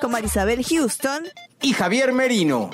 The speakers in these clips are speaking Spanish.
con Marisabel Houston. y Javier Merino.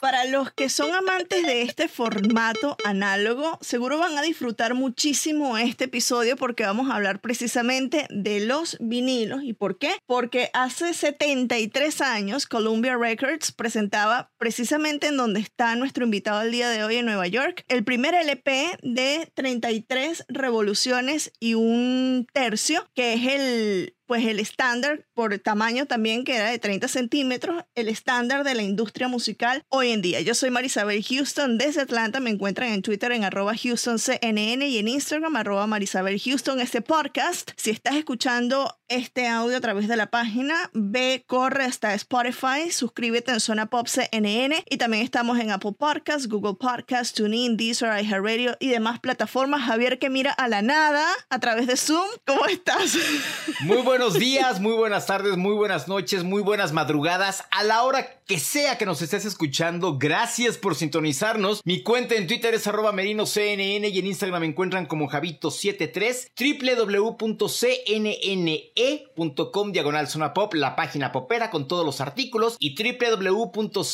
Para los que son amantes de este formato análogo, seguro van a disfrutar muchísimo este episodio porque vamos a hablar precisamente de los vinilos. ¿Y por qué? Porque hace 73 años Columbia Records presentaba precisamente en donde está nuestro invitado el día de hoy en Nueva York, el primer LP de 33 revoluciones y un tercio, que es el pues el estándar por tamaño también que era de 30 centímetros, el estándar de la industria musical hoy en día. Yo soy Marisabel Houston desde Atlanta, me encuentran en Twitter en arroba HoustonCNN y en Instagram arroba Marisabel Houston. Este podcast, si estás escuchando este audio a través de la página, ve, corre hasta Spotify, suscríbete en Zona Pop CNN y también estamos en Apple Podcasts, Google Podcasts, TuneIn, Deezer, iHeartRadio y demás plataformas. Javier que mira a la nada a través de Zoom, ¿cómo estás? Muy buenos días, muy buenas tardes, muy buenas noches, muy buenas madrugadas. A la hora que sea que nos estés escuchando, gracias por sintonizarnos. Mi cuenta en Twitter es arroba merinoCNN y en Instagram me encuentran como Javito73, www.cnne.com diagonal zona pop, la página popera con todos los artículos y www.cnn.com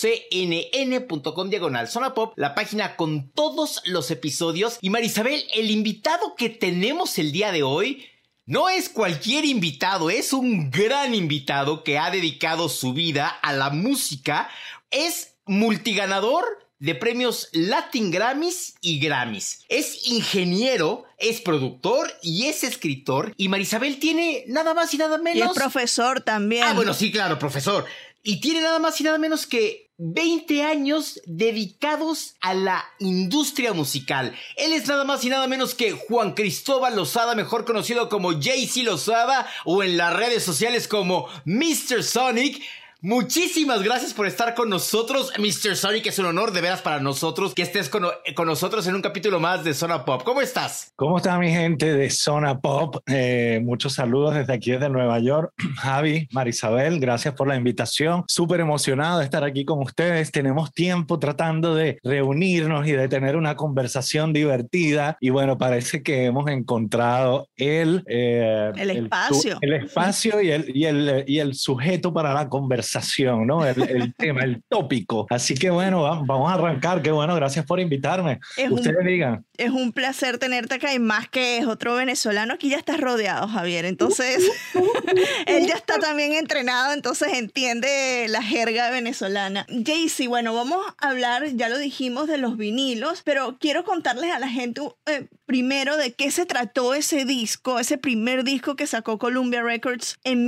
diagonal zona pop, la página con todos los episodios. Y Marisabel, el invitado que tenemos el día de hoy no es cualquier invitado, es un gran invitado que ha dedicado su vida a la música. Es multiganador de premios Latin Grammys y Grammys. Es ingeniero, es productor y es escritor. Y Marisabel tiene nada más y nada Y menos. es profesor también. Ah, bueno, sí, claro, profesor. Y tiene nada más y nada menos que 20 años dedicados a la industria musical. Él es nada más y nada menos que Juan Cristóbal Lozada, mejor conocido como JC Lozada o en las redes sociales como Mr. Sonic. Muchísimas gracias por estar con nosotros, Mr. Sonic. Es un honor de veras para nosotros que estés con, con nosotros en un capítulo más de Zona Pop. ¿Cómo estás? ¿Cómo está mi gente de Zona Pop? Eh, muchos saludos desde aquí, desde Nueva York. Javi, Marisabel, gracias por la invitación. Súper emocionado de estar aquí con ustedes. Tenemos tiempo tratando de reunirnos y de tener una conversación divertida. Y bueno, parece que hemos encontrado el, eh, El espacio. El, espacio y el, y, el, y el sujeto para la conversación, ¿no? El, el tema, el tópico. Así que bueno, va- vamos a arrancar. Qué bueno, gracias por invitarme. Es un- Ustedes digan. Es un placer tenerte acá y más que es otro venezolano, aquí ya estás rodeado, Javier. Entonces, él ya está también entrenado, entonces entiende la jerga venezolana. Jaycee, bueno, vamos a hablar, ya lo dijimos, de los vinilos, pero quiero contarles a la gente eh, primero de qué se trató ese disco, ese primer disco que sacó Columbia Records en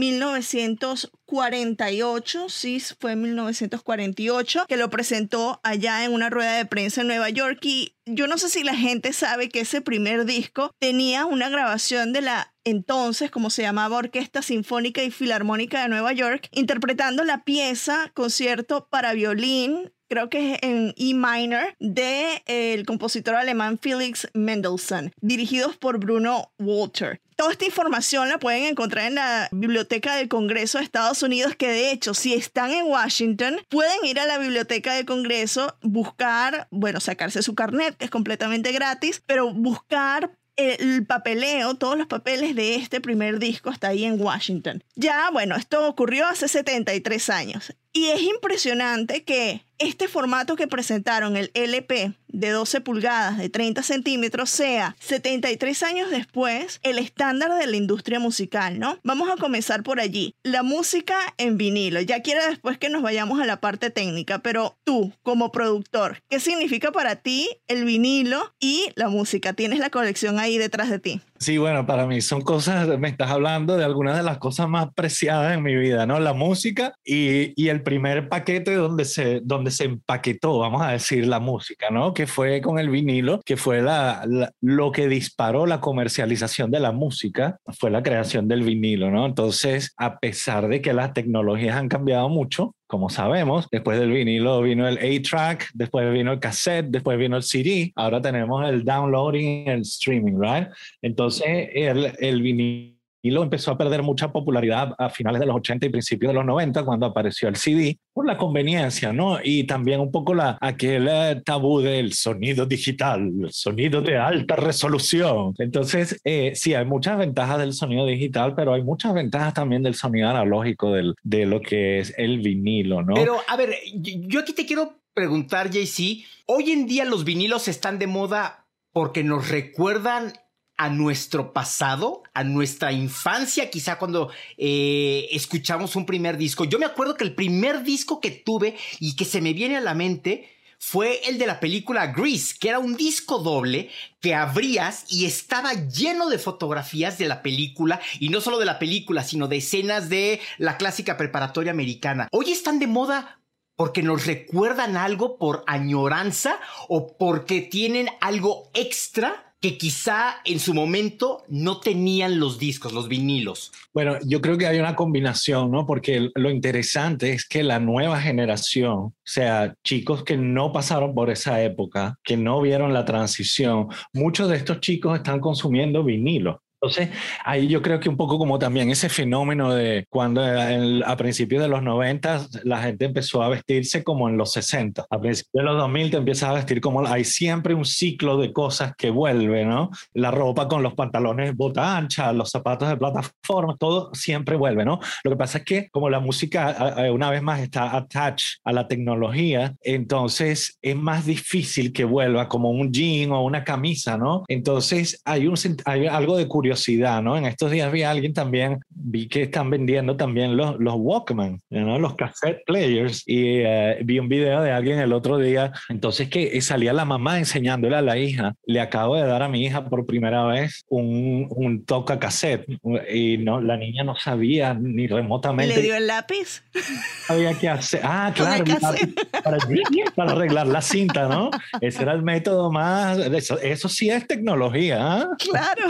1948, sí, fue en 1948, que lo presentó allá en una rueda de prensa en Nueva York. Y yo no sé si la gente sabe que ese primer disco tenía una grabación de la entonces, como se llamaba, Orquesta Sinfónica y Filarmónica de Nueva York, interpretando la pieza Concierto para Violín, creo que es en E minor, de eh, el compositor alemán Felix Mendelssohn, dirigidos por Bruno Walter. Toda esta información la pueden encontrar en la Biblioteca del Congreso de Estados Unidos, que de hecho, si están en Washington, pueden ir a la Biblioteca del Congreso, buscar, bueno, sacarse su carnet, que es completamente gratis, pero buscar el papeleo, todos los papeles de este primer disco está ahí en Washington. Ya, bueno, esto ocurrió hace 73 años. Y es impresionante que este formato que presentaron, el LP de 12 pulgadas, de 30 centímetros, sea 73 años después el estándar de la industria musical, ¿no? Vamos a comenzar por allí. La música en vinilo. Ya quiero después que nos vayamos a la parte técnica, pero tú, como productor, ¿qué significa para ti el vinilo y la música? Tienes la colección ahí detrás de ti. Sí, bueno, para mí son cosas, me estás hablando de algunas de las cosas más preciadas en mi vida, ¿no? La música y, y el primer paquete donde se, donde se empaquetó, vamos a decir, la música, ¿no? Que fue con el vinilo, que fue la, lo que disparó la comercialización de la música, fue la creación del vinilo, ¿no? Entonces, a pesar de que las tecnologías han cambiado mucho, como sabemos, después del vinilo vino el A-Track, después vino el cassette, después vino el CD, ahora tenemos el downloading el streaming, ¿right? Entonces, el, el vinilo y lo empezó a perder mucha popularidad a finales de los 80 y principios de los 90 cuando apareció el CD por la conveniencia, ¿no? Y también un poco la, aquel eh, tabú del sonido digital, el sonido de alta resolución. Entonces, eh, sí, hay muchas ventajas del sonido digital, pero hay muchas ventajas también del sonido analógico, del, de lo que es el vinilo, ¿no? Pero, a ver, yo aquí te quiero preguntar, JC, hoy en día los vinilos están de moda porque nos recuerdan a nuestro pasado, a nuestra infancia, quizá cuando eh, escuchamos un primer disco. Yo me acuerdo que el primer disco que tuve y que se me viene a la mente fue el de la película Grease, que era un disco doble que abrías y estaba lleno de fotografías de la película, y no solo de la película, sino de escenas de la clásica preparatoria americana. Hoy están de moda porque nos recuerdan algo por añoranza o porque tienen algo extra que quizá en su momento no tenían los discos, los vinilos. Bueno, yo creo que hay una combinación, ¿no? Porque lo interesante es que la nueva generación, o sea, chicos que no pasaron por esa época, que no vieron la transición, muchos de estos chicos están consumiendo vinilo. Entonces, ahí yo creo que un poco como también ese fenómeno de cuando a principios de los 90 la gente empezó a vestirse como en los 60. A principios de los 2000 te empiezas a vestir como hay siempre un ciclo de cosas que vuelve, ¿no? La ropa con los pantalones bota ancha, los zapatos de plataforma, todo siempre vuelve, ¿no? Lo que pasa es que como la música una vez más está attached a la tecnología, entonces es más difícil que vuelva como un jean o una camisa, ¿no? Entonces hay, un, hay algo de curiosidad ¿no? En estos días vi a alguien también, vi que están vendiendo también los, los Walkman, ¿no? Los cassette players, y eh, vi un video de alguien el otro día, entonces que salía la mamá enseñándole a la hija, le acabo de dar a mi hija por primera vez un, un toca cassette, y no, la niña no sabía ni remotamente. ¿Le dio el lápiz? Había que hacer, ah, claro, para, para, arreglar la cinta, ¿no? Ese era el método más, eso, eso sí es tecnología, ¿ah? Claro.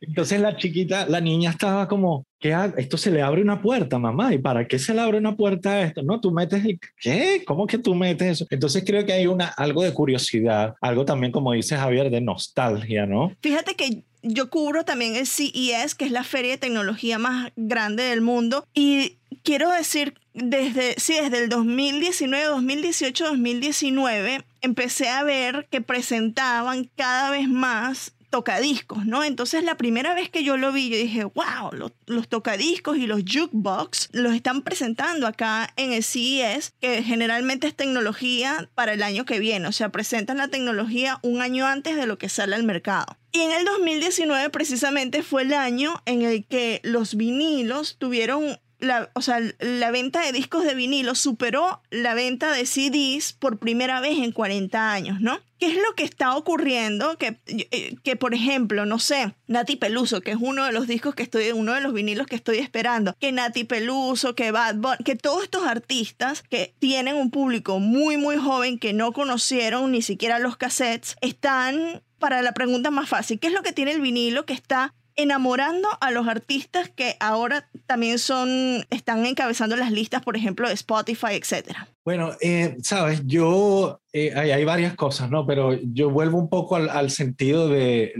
Entonces la chiquita, la niña estaba como, ¿qué esto se le abre una puerta, mamá, ¿y para qué se le abre una puerta a esto? No, tú metes el, ¿qué? ¿Cómo que tú metes eso? Entonces creo que hay una, algo de curiosidad, algo también, como dice Javier, de nostalgia, ¿no? Fíjate que yo cubro también el CES, que es la feria de tecnología más grande del mundo, y quiero decir, desde, sí, desde el 2019, 2018, 2019, empecé a ver que presentaban cada vez más tocadiscos, ¿no? Entonces la primera vez que yo lo vi, yo dije, wow, los, tocadiscos y los jukebox los están presentando acá en el CES, que generalmente es tecnología para el año que viene, o sea, presentan la tecnología un año antes de lo que sale al mercado. Y en el 2019 precisamente fue el año en el que los vinilos tuvieron la, o sea, la venta de discos de vinilo superó la venta de CDs por primera vez en 40 años, ¿no? ¿Qué es lo que está ocurriendo? Que, eh, que, por ejemplo, no sé, Nati Peluso, que es uno de los discos que estoy, uno de los vinilos que estoy esperando, que Nati Peluso, que Bad Bunny, que todos estos artistas que tienen un público muy, muy joven que no conocieron ni siquiera los cassettes, están para la pregunta más fácil, ¿qué es lo que tiene el vinilo que está enamorando a los artistas que ahora también son, están encabezando las listas, por ejemplo, de Spotify, etcétera? Bueno, eh, sabes, yo, eh, hay, varias cosas, ¿no? Pero yo vuelvo un poco al, sentido de,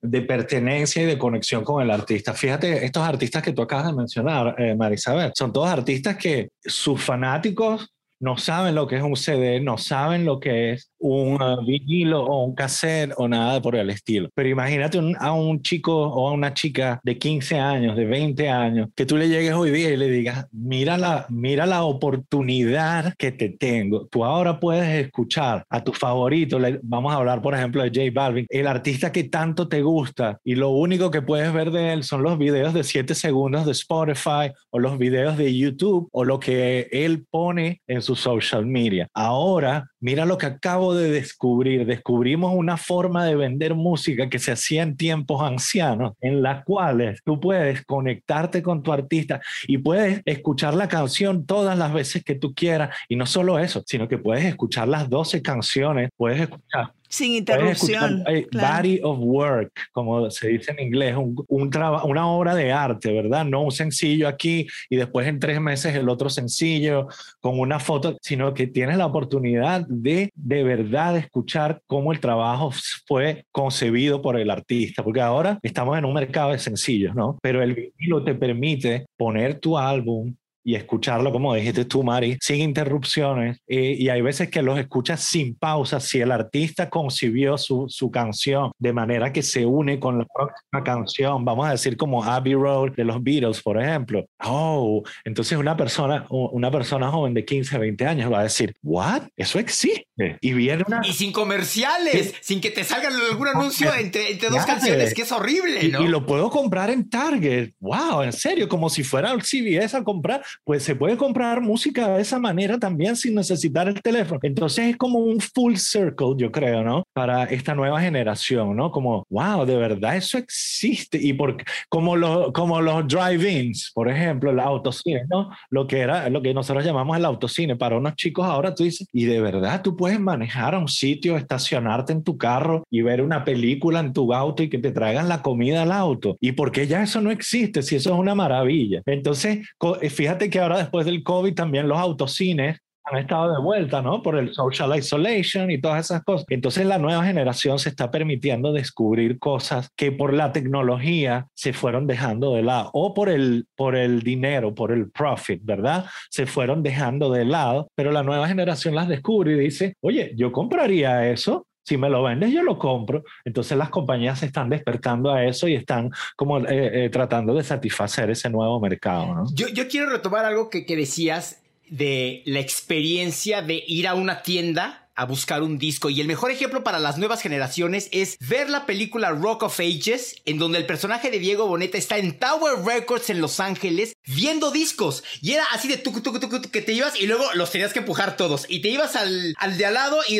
de, pertenencia y de conexión con el artista. Fíjate, estos artistas que tú acabas de mencionar, eh, Marisabel, son todos artistas que sus fanáticos no saben lo que es un CD, no saben lo que es un uh, vinilo o un cassette o nada por el estilo. Pero imagínate a un chico o a una chica de 15 años, de 20 años, que tú le llegues hoy día y le digas, mira la, mira la oportunidad que te tengo. Tú ahora puedes escuchar a tu favorito, vamos a hablar por ejemplo de J Balvin, el artista que tanto te gusta y lo único que puedes ver de él son los videos de 7 segundos de Spotify o los videos de YouTube o lo que él pone en su social media. Ahora, mira lo que acabo de descubrir. Descubrimos una forma de vender música que se hacía en tiempos ancianos, en las cuales tú puedes conectarte con tu artista y puedes escuchar la canción todas las veces que tú quieras. Y no solo eso, sino que puedes escuchar las 12 canciones, puedes escuchar sin interrupción. Body of work, como se dice en inglés, un, un una obra de arte, ¿verdad? No un sencillo aquí y después en tres meses el otro sencillo con una foto, sino que tienes la oportunidad de de verdad escuchar cómo el trabajo fue concebido por el artista, porque ahora estamos en un mercado de sencillos, ¿no? Pero el vinilo te permite poner tu álbum y escucharlo, como dijiste tú, Mari, sin interrupciones. Eh, y hay veces que los escuchas sin pausa. Si el artista concibió su, su, canción de manera que se une con la próxima canción, vamos a decir como Abbey Road de los Beatles, por ejemplo. Oh, entonces una persona, una persona joven de 15, 20 años va a decir, ¿what? Eso existe. Y viene una... Y sin comerciales, sin que te salga algún anuncio entre, entre dos canciones, que es horrible, ¿no? Y, y, lo puedo comprar en Target. Wow, en serio, como si fuera el CBS a comprar pues se puede comprar música de esa manera también sin necesitar el teléfono. Entonces es como un full circle, yo creo, ¿no? Para esta nueva generación, ¿no? Como, wow, de verdad eso existe. Y por, como, lo, como los drive-ins, por ejemplo, el autocine, ¿no? Lo que era, lo que nosotros llamamos el autocine. Para unos chicos ahora tú dices, y de verdad tú puedes manejar a un sitio, estacionarte en tu carro y ver una película en tu auto y que te traigan la comida al auto. ¿Y por qué ya eso no existe? Si eso es una maravilla. Entonces, fíjate que ahora después del COVID también los autocines han estado de vuelta, ¿no? Por el social isolation y todas esas cosas. Entonces la nueva generación se está permitiendo descubrir cosas que por la tecnología se fueron dejando de lado o por el, por el dinero, por el profit, ¿verdad? Se fueron dejando de lado, pero la nueva generación las descubre y dice, oye, yo compraría eso si me lo vendes, yo lo compro. Entonces las compañías se están despertando a eso y están como eh, eh, tratando de satisfacer ese nuevo mercado. ¿no? Yo, yo quiero retomar algo que, que decías de la experiencia de ir a una tienda a buscar un disco. Y el mejor ejemplo para las nuevas generaciones es ver la película Rock of Ages, en donde el personaje de Diego Boneta está en Tower Records en Los Ángeles viendo discos. Y era así de tuc, tuc, tuc, que te ibas y luego los tenías que empujar todos. Y te ibas al, al de al lado y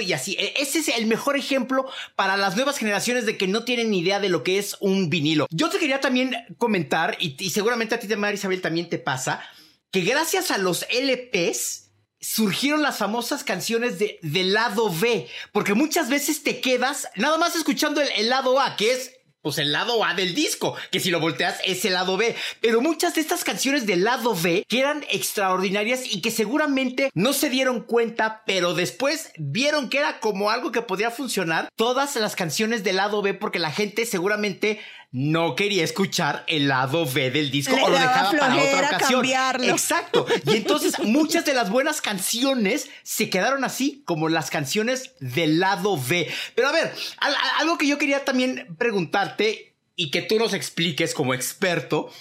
y así. E, ese es el mejor ejemplo para las nuevas generaciones de que no tienen ni idea de lo que es un vinilo. Yo te quería también comentar, y, seguramente a ti, María Isabel, también te pasa, que gracias a los LPs, surgieron las famosas canciones de, del lado B, porque muchas veces te quedas nada más escuchando el, lado A, que es pues el lado A del disco, que si lo volteas es el lado B. Pero muchas de estas canciones del lado B que eran extraordinarias y que seguramente no se dieron cuenta, pero después vieron que era como algo que podía funcionar. Todas las canciones del lado B porque la gente seguramente no quería escuchar el lado B del disco o lo dejaba para otra ocasión. Exacto. Y entonces muchas de las buenas canciones se quedaron así, como las canciones del lado B. Pero a ver, algo que yo quería también preguntarte y que tú nos expliques como experto,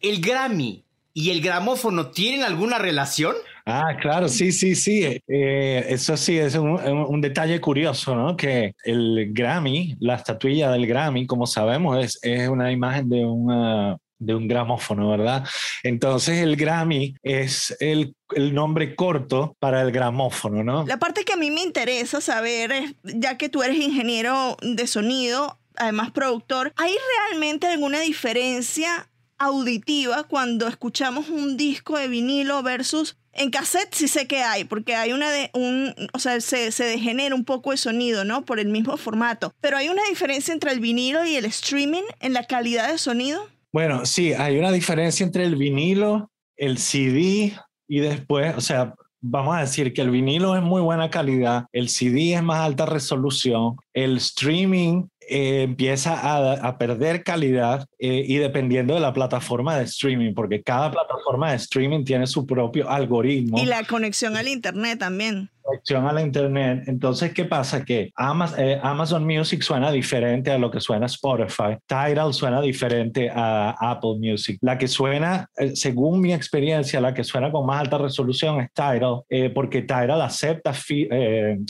¿el Grammy y el gramófono tienen alguna relación? Ah, claro, sí, sí, sí. Eh, eso sí, es un, detalle curioso, ¿no? Que el Grammy, la estatuilla del Grammy, como sabemos, es, es una imagen de una, de un gramófono, ¿verdad? Entonces el Grammy es el, el, nombre corto para el gramófono, ¿no? La parte que a mí me interesa saber es, ya que tú eres ingeniero de sonido, además productor, ¿hay realmente alguna diferencia auditiva cuando escuchamos un disco de vinilo versus en cassette sí sé que hay, porque hay una de un, o sea, se, se, degenera un poco el sonido, ¿no? Por el mismo formato. Pero hay una diferencia entre el vinilo y el streaming en la calidad de sonido. Bueno, sí, hay una diferencia entre el vinilo, el CD y después, o sea, vamos a decir que el vinilo es muy buena calidad, el CD es más alta resolución, el streaming eh, empieza a, perder calidad eh, y dependiendo de la plataforma de streaming, porque cada plataforma de streaming tiene su propio algoritmo. Y la conexión al Internet también conexión a la internet. Entonces, ¿qué pasa? Que Amazon, eh, Amazon, Music suena diferente a lo que suena Spotify. Tidal suena diferente a Apple Music. La que suena, según mi experiencia, la que suena con más alta resolución es Tidal, porque Tidal acepta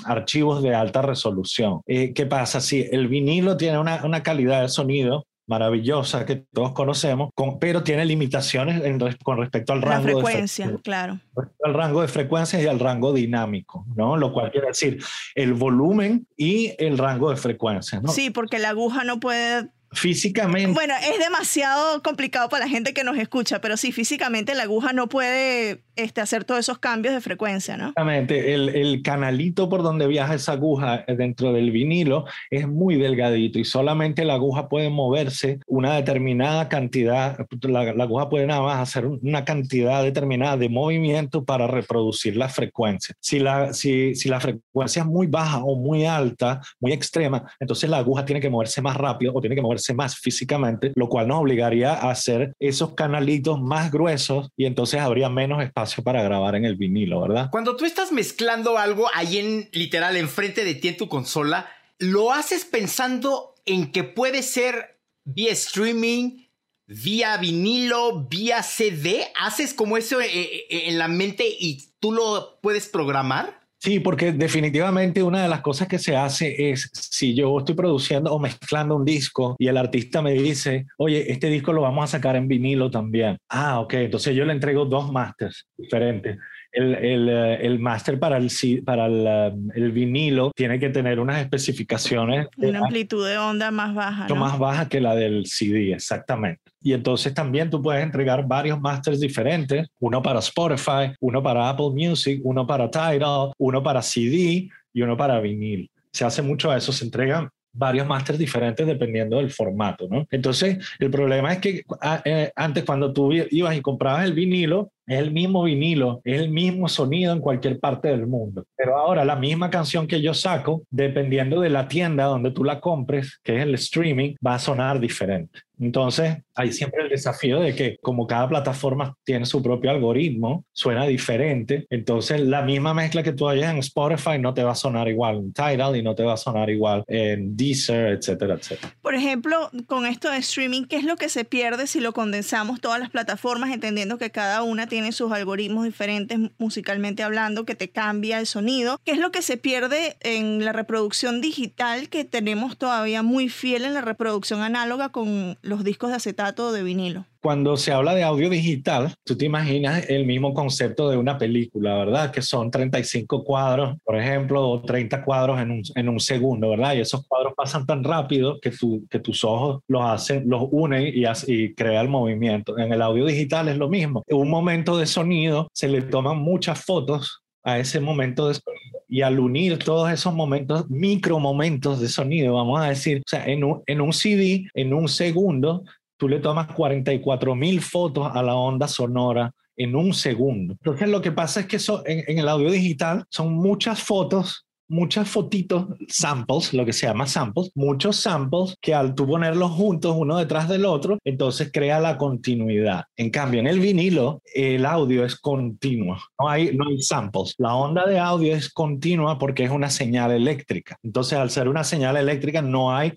archivos de alta resolución. ¿Qué pasa? Si el vinilo tiene una, una calidad de sonido maravillosa que todos conocemos, con, pero tiene limitaciones en, con respecto al rango de frecuencia, claro. Al rango de frecuencias y al rango dinámico, ¿no? Lo cual quiere decir el volumen y el rango de frecuencias, ¿no? Sí, porque la aguja no puede físicamente. Bueno, es demasiado complicado para la gente que nos escucha, pero sí, físicamente la aguja no puede este, hacer todos esos cambios de frecuencia, ¿no? Exactamente. El, el, canalito por donde viaja esa aguja dentro del vinilo es muy delgadito y solamente la aguja puede moverse una determinada cantidad, la, la aguja puede nada más hacer una cantidad determinada de movimiento para reproducir la frecuencia. Si la, si, si la frecuencia es muy baja o muy alta, muy extrema, entonces la aguja tiene que moverse más rápido o tiene que moverse más físicamente, lo cual nos obligaría a hacer esos canalitos más gruesos y entonces habría menos espacio para grabar en el vinilo, ¿verdad? Cuando tú estás mezclando algo ahí en literal enfrente de ti en tu consola, ¿lo haces pensando en que puede ser vía streaming, vía vinilo, vía CD? ¿Haces como eso eh, eh, en la mente y tú lo puedes programar? Sí, porque definitivamente una de las cosas que se hace es si yo estoy produciendo o mezclando un disco y el artista me dice, oye, este disco lo vamos a sacar en vinilo también. Ah, ok, entonces yo le entrego dos masters diferentes el, el, eh, el máster para, el, para el, um, el, vinilo tiene que tener unas especificaciones. Una amplitud de onda más baja. ¿no? Más baja que la del CD, exactamente. Y entonces también tú puedes entregar varios masters diferentes, uno para Spotify, uno para Apple Music, uno para Tidal, uno para CD y uno para vinil. Se hace mucho eso, se entregan varios másteres diferentes dependiendo del formato, ¿no? Entonces, el problema es que ah, eh, antes cuando tú ibas y comprabas el vinilo, es el mismo vinilo, es el mismo sonido en cualquier parte del mundo. Pero ahora la misma canción que yo saco, dependiendo de la tienda donde tú la compres, que es el streaming, va a sonar diferente. Entonces, hay siempre el desafío de que como cada plataforma tiene su propio algoritmo, suena diferente. Entonces, la misma mezcla que tú hayas en Spotify no te va a sonar igual en Tidal y no te va a sonar igual en Deezer, etcétera, etcétera. Por ejemplo, con esto de streaming, ¿qué es lo que se pierde si lo condensamos todas las plataformas, entendiendo que cada una tiene sus algoritmos diferentes musicalmente hablando, que te cambia el sonido? ¿Qué es lo que se pierde en la reproducción digital que tenemos todavía muy fiel en la reproducción análoga con los discos de acetato o de vinilo. Cuando se habla de audio digital, tú te imaginas el mismo concepto de una película, ¿verdad? Que son 35 cuadros, por ejemplo, o 30 cuadros en un, en un segundo, ¿verdad? Y esos cuadros pasan tan rápido que, tu, que tus ojos los hacen, los unen y, y crea el movimiento. En el audio digital es lo mismo. En un momento de sonido se le toman muchas fotos a ese momento de sonido. Y al unir todos esos momentos, micro momentos de sonido, vamos a decir, o sea, en un, en un CD, en un segundo, tú le tomas 44 mil fotos a la onda sonora en un segundo. Entonces lo que pasa es que eso, en, en el audio digital son muchas fotos muchas fotitos, samples, lo que se llama samples, muchos samples que al tú ponerlos juntos uno detrás del otro, entonces crea la continuidad. En cambio, en el vinilo, el audio es continuo, no hay, no hay samples. La onda de audio es continua porque es una señal eléctrica. Entonces, al ser una señal eléctrica, no hay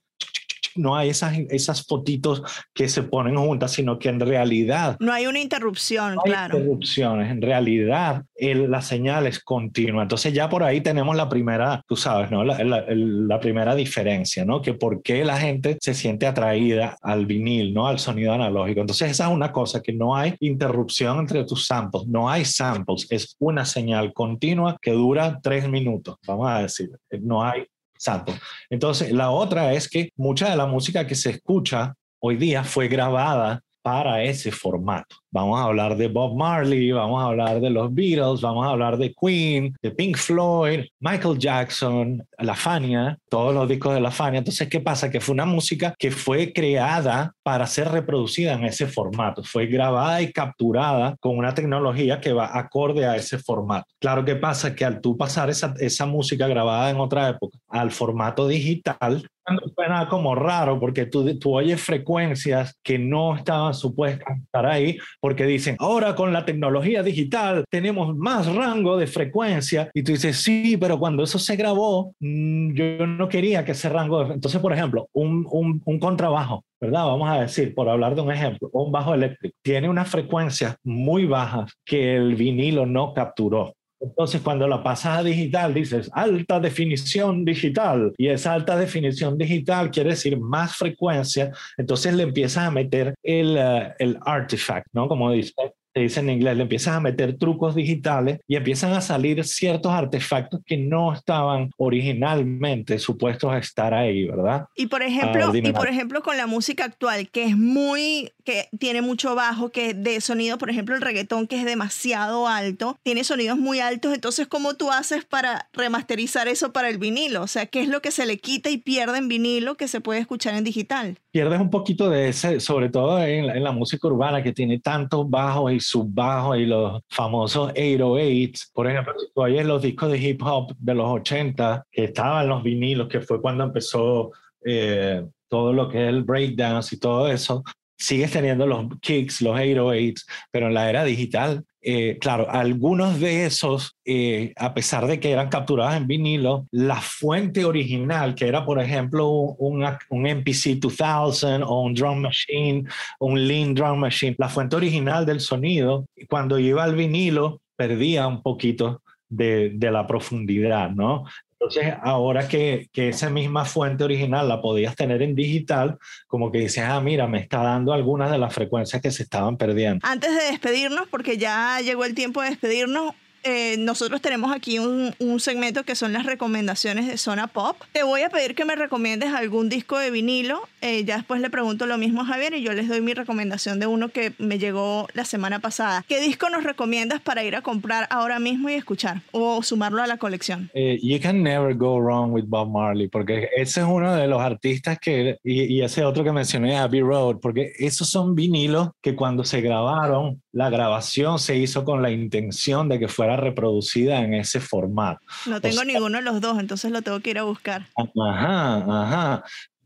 no hay esas, esas fotitos que se ponen juntas, sino que en realidad... No hay una interrupción, no hay claro. interrupciones, en realidad el, la señal es continua. Entonces ya por ahí tenemos la primera, tú sabes, ¿no? La, la, la, primera diferencia, ¿no? Que por qué la gente se siente atraída al vinil, ¿no? Al sonido analógico. Entonces esa es una cosa, que no hay interrupción entre tus samples, no hay samples, es una señal continua que dura tres minutos, vamos a decir. No hay Exacto. Entonces, la otra es que mucha de la música que se escucha hoy día fue grabada para ese formato. Vamos a hablar de Bob Marley, vamos a hablar de los Beatles, vamos a hablar de Queen, de Pink Floyd, Michael Jackson, La Fania, todos los discos de La Fania. Entonces, ¿qué pasa? Que fue una música que fue creada para ser reproducida en ese formato. Fue grabada y capturada con una tecnología que va acorde a ese formato. Claro que pasa que al tú pasar esa, esa música grabada en otra época al formato digital, suena como raro porque tú, tú oyes frecuencias que no estaban supuestas estar ahí porque dicen, ahora con la tecnología digital tenemos más rango de frecuencia y tú dices, sí, pero cuando eso se grabó, mm, yo no quería que ese rango de... Entonces, por ejemplo, un, un, un contrabajo, ¿verdad? Vamos a decir, por hablar de un ejemplo, un bajo eléctrico, tiene unas frecuencias muy bajas que el vinilo no capturó. Entonces, cuando la pasas a digital, dices alta definición digital. Y esa alta definición digital quiere decir más frecuencia. Entonces le empiezas a meter el, uh, el artifact, ¿no? Como dice, te dice en inglés, le empiezas a meter trucos digitales y empiezan a salir ciertos artefactos que no estaban originalmente supuestos a estar ahí, ¿verdad? Y por ejemplo, uh, y por ejemplo con la música actual, que es muy, que tiene mucho bajo, que de sonido, por ejemplo, el reggaetón que es demasiado alto, tiene sonidos muy altos, entonces ¿cómo tú haces para remasterizar eso para el vinilo? O sea, ¿qué es lo que se le quita y pierde en vinilo que se puede escuchar en digital? Pierdes un poquito de ese, sobre todo en la, música urbana que tiene tantos bajos y subbajos y los famosos 808s. Por ejemplo, tú oyes los discos de hip hop de los 80 que estaban los vinilos, que fue cuando empezó eh, todo lo que es el breakdance y todo eso, sigues teniendo los kicks, los 808s, pero en la era digital, eh, claro, algunos de esos, eh, a pesar de que eran capturados en vinilo, la fuente original, que era por ejemplo un, un MPC 2000 o un drum machine, un lean drum machine, la fuente original del sonido, cuando iba al vinilo, perdía un poquito de, de, la profundidad, ¿no? Entonces, ahora que, que, esa misma fuente original la podías tener en digital, como que dices, ah, mira, me está dando algunas de las frecuencias que se estaban perdiendo. Antes de despedirnos, porque ya llegó el tiempo de despedirnos, eh, nosotros tenemos aquí un, un, segmento que son las recomendaciones de Zona Pop. Te voy a pedir que me recomiendes algún disco de vinilo. Eh, ya después le pregunto lo mismo a Javier y yo les doy mi recomendación de uno que me llegó la semana pasada. ¿Qué disco nos recomiendas para ir a comprar ahora mismo y escuchar o sumarlo a la colección? Eh, you can never go wrong with Bob Marley porque ese es uno de los artistas que, y, y ese otro que mencioné, Abbey Road, porque esos son vinilos que cuando se grabaron, la grabación se hizo con la intención de que fuera reproducida en ese formato. No tengo o sea, ninguno de los dos, entonces lo tengo que ir a buscar. Ajá, ajá.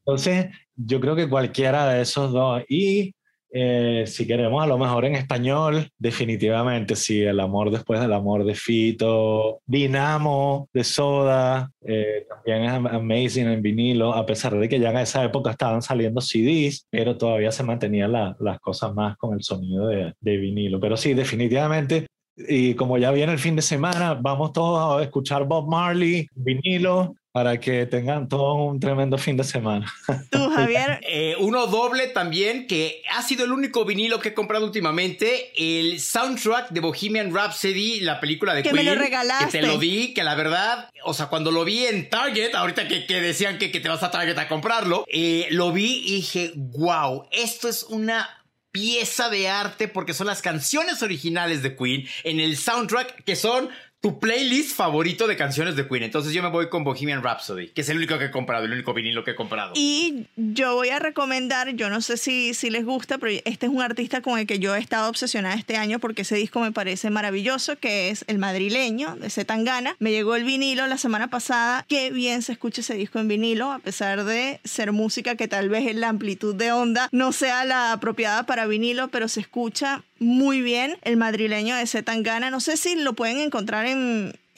Entonces, yo creo que cualquiera de esos dos. Y eh, si queremos a lo mejor en español, definitivamente sí, el amor después del amor de Fito, Dinamo de Soda, eh, también es amazing en vinilo, a pesar de que ya en esa época estaban saliendo CDs, pero todavía se mantenían la, las cosas más con el sonido de, de vinilo. Pero sí, definitivamente y como ya viene el fin de semana, vamos todos a escuchar Bob Marley, vinilo, para que tengan todo un tremendo fin de semana. ¿Tú, Javier? eh, uno doble también, que ha sido el único vinilo que he comprado últimamente, el soundtrack de Bohemian Rhapsody, la película de que Queen. me lo regalaste. Que te lo di, que la verdad, o sea, cuando lo vi en Target, ahorita que, que decían que, que, te vas a Target a comprarlo, eh, lo vi y dije, wow, esto es una pieza de arte porque son las canciones originales de Queen en el soundtrack que son tu playlist favorito de canciones de Queen. Entonces yo me voy con Bohemian Rhapsody, que es el único que he comprado, el único vinilo que he comprado. Y yo voy a recomendar, yo no sé si, si les gusta, pero este es un artista con el que yo he estado obsesionada este año porque ese disco me parece maravilloso, que es El Madrileño de Zetangana. Me llegó el vinilo la semana pasada. Qué bien se escucha ese disco en vinilo, a pesar de ser música que tal vez en la amplitud de onda no sea la apropiada para vinilo, pero se escucha muy bien el madrileño de Zetangana. No sé si lo pueden encontrar en,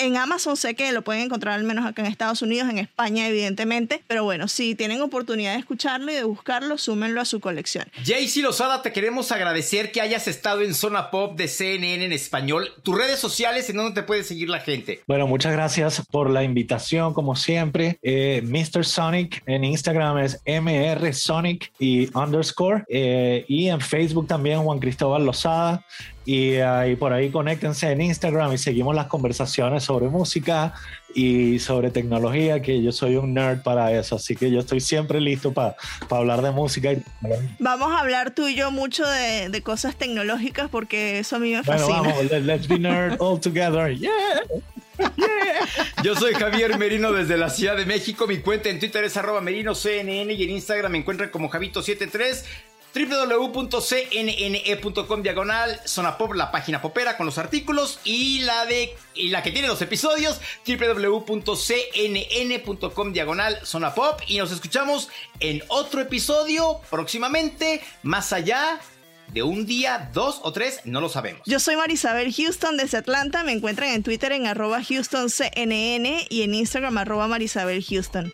en Amazon, sé que lo pueden encontrar al menos acá en Estados Unidos, en España evidentemente, pero bueno, si tienen oportunidad de escucharlo y de buscarlo, súmenlo a su colección. Jaycee Lozada, te queremos agradecer que hayas estado en Zona Pop de CNN en español. Tus redes sociales, ¿en dónde te puede seguir la gente? Bueno, muchas gracias por la invitación, como siempre. Eh, Mr. Sonic en Instagram es MR Sonic y underscore. Eh, y en Facebook también Juan Cristóbal Lozada. Y ahí por ahí conéctense en Instagram y seguimos las conversaciones sobre música y sobre tecnología, que yo soy un nerd para eso, así que yo estoy siempre listo para hablar de música. Y vamos a hablar tú y yo mucho de, de, cosas tecnológicas porque eso a mí me fascina. Bueno, vamos, let's be nerd all together. Yeah. Yo soy Javier Merino desde la Ciudad de México. Mi cuenta en Twitter es arroba merinoCNN y en Instagram me encuentran como Javito73 www.cnne.com diagonal zona pop, la página popera con los artículos y la de la que tiene los episodios www.cnn.com diagonal zona pop y nos escuchamos en otro episodio próximamente más allá de un día, dos o tres, no lo sabemos. Yo soy Marisabel Houston desde Atlanta. Me encuentran en Twitter en arroba HoustonCNN y en Instagram arroba Marisabel Houston.